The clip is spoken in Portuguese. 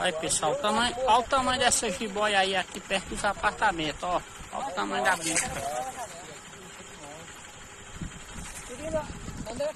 Olha pessoal, o tamanho, olha o tamanho dessa jiboia aí aqui perto dos apartamentos, ó. Olha o tamanho da bicha.